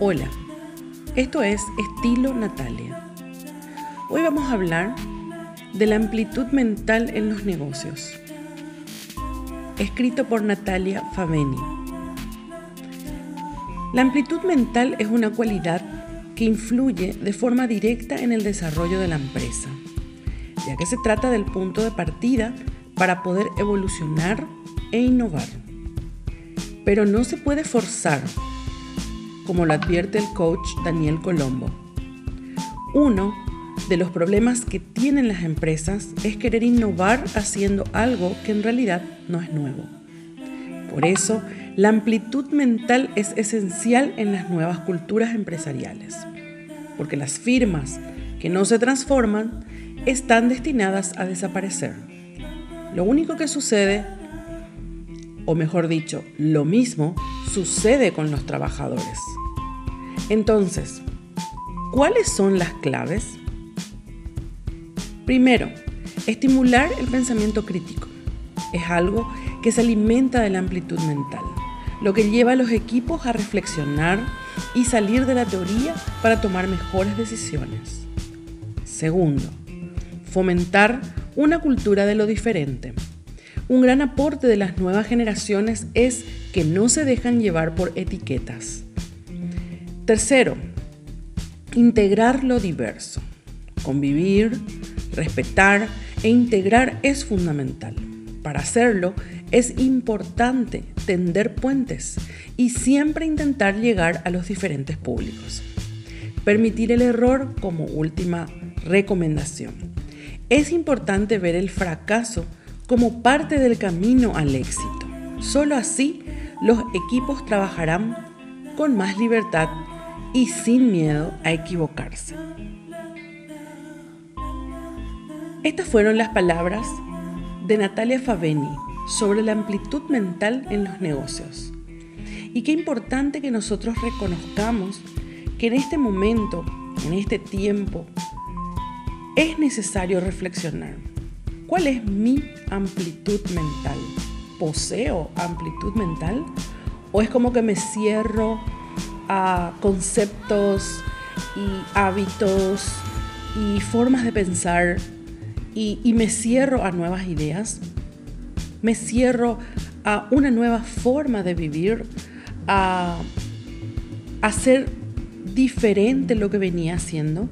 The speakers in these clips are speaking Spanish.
Hola, esto es Estilo Natalia. Hoy vamos a hablar de la amplitud mental en los negocios. Escrito por Natalia Faveni. La amplitud mental es una cualidad que influye de forma directa en el desarrollo de la empresa, ya que se trata del punto de partida para poder evolucionar e innovar. Pero no se puede forzar como lo advierte el coach Daniel Colombo. Uno de los problemas que tienen las empresas es querer innovar haciendo algo que en realidad no es nuevo. Por eso, la amplitud mental es esencial en las nuevas culturas empresariales, porque las firmas que no se transforman están destinadas a desaparecer. Lo único que sucede, o mejor dicho, lo mismo, sucede con los trabajadores. Entonces, ¿cuáles son las claves? Primero, estimular el pensamiento crítico. Es algo que se alimenta de la amplitud mental, lo que lleva a los equipos a reflexionar y salir de la teoría para tomar mejores decisiones. Segundo, fomentar una cultura de lo diferente. Un gran aporte de las nuevas generaciones es que no se dejan llevar por etiquetas Tercero, integrar lo diverso. Convivir, respetar e integrar es fundamental. Para hacerlo es importante tender puentes y siempre intentar llegar a los diferentes públicos. Permitir el error como última recomendación. Es importante ver el fracaso como parte del camino al éxito. Solo así los equipos trabajarán con más libertad y sin miedo a equivocarse. Estas fueron las palabras de Natalia Faveni sobre la amplitud mental en los negocios. Y qué importante que nosotros reconozcamos que en este momento, en este tiempo, es necesario reflexionar. ¿Cuál es mi amplitud mental? ¿Poseo amplitud mental? ¿O es como que me cierro a conceptos y hábitos y formas de pensar y, me cierro a nuevas ideas, me cierro a una nueva forma de vivir, a hacer diferente lo que venía haciendo.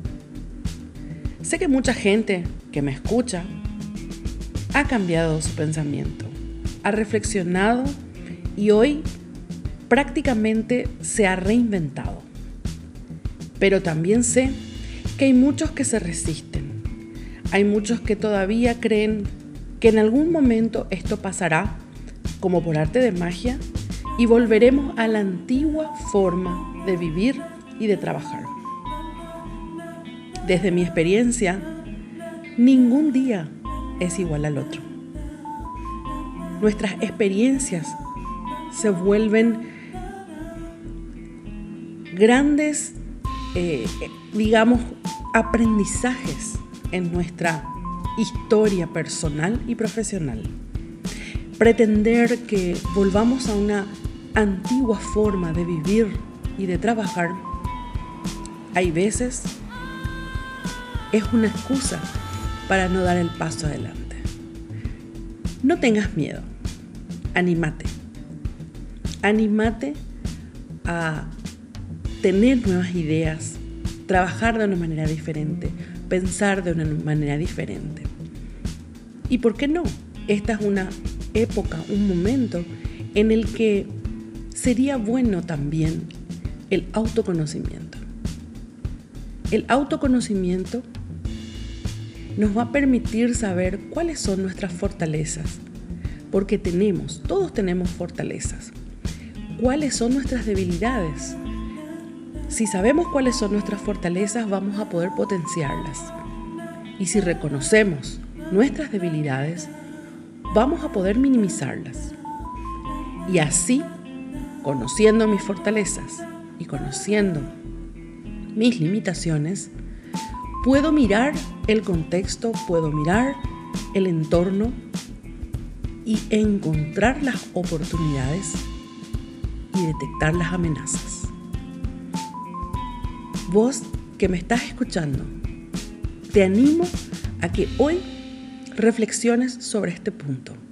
Sé que mucha gente que me escucha ha cambiado su pensamiento, ha reflexionado y hoy prácticamente se ha reinventado. Pero también sé que hay muchos que se resisten. Hay muchos que todavía creen que en algún momento esto pasará como por arte de magia y volveremos a la antigua forma de vivir y de trabajar. Desde mi experiencia, ningún día es igual al otro. Nuestras experiencias se vuelven grandes, eh, digamos, aprendizajes en nuestra historia personal y profesional. Pretender que volvamos a una antigua forma de vivir y de trabajar, hay veces es una excusa para no dar el paso adelante. No tengas miedo, animate, animate a tener nuevas ideas, trabajar de una manera diferente, pensar de una manera diferente. ¿Y por qué no? Esta es una época, un momento en el que sería bueno también el autoconocimiento. El autoconocimiento nos va a permitir saber cuáles son nuestras fortalezas, porque tenemos, todos tenemos fortalezas. ¿Cuáles son nuestras debilidades? Si sabemos cuáles son nuestras fortalezas, vamos a poder potenciarlas. Y si reconocemos nuestras debilidades, vamos a poder minimizarlas. Y así, conociendo mis fortalezas y conociendo mis limitaciones, puedo mirar el contexto, puedo mirar el entorno y encontrar las oportunidades y detectar las amenazas. vos que me estás escuchando, te animo a que hoy reflexiones sobre este punto.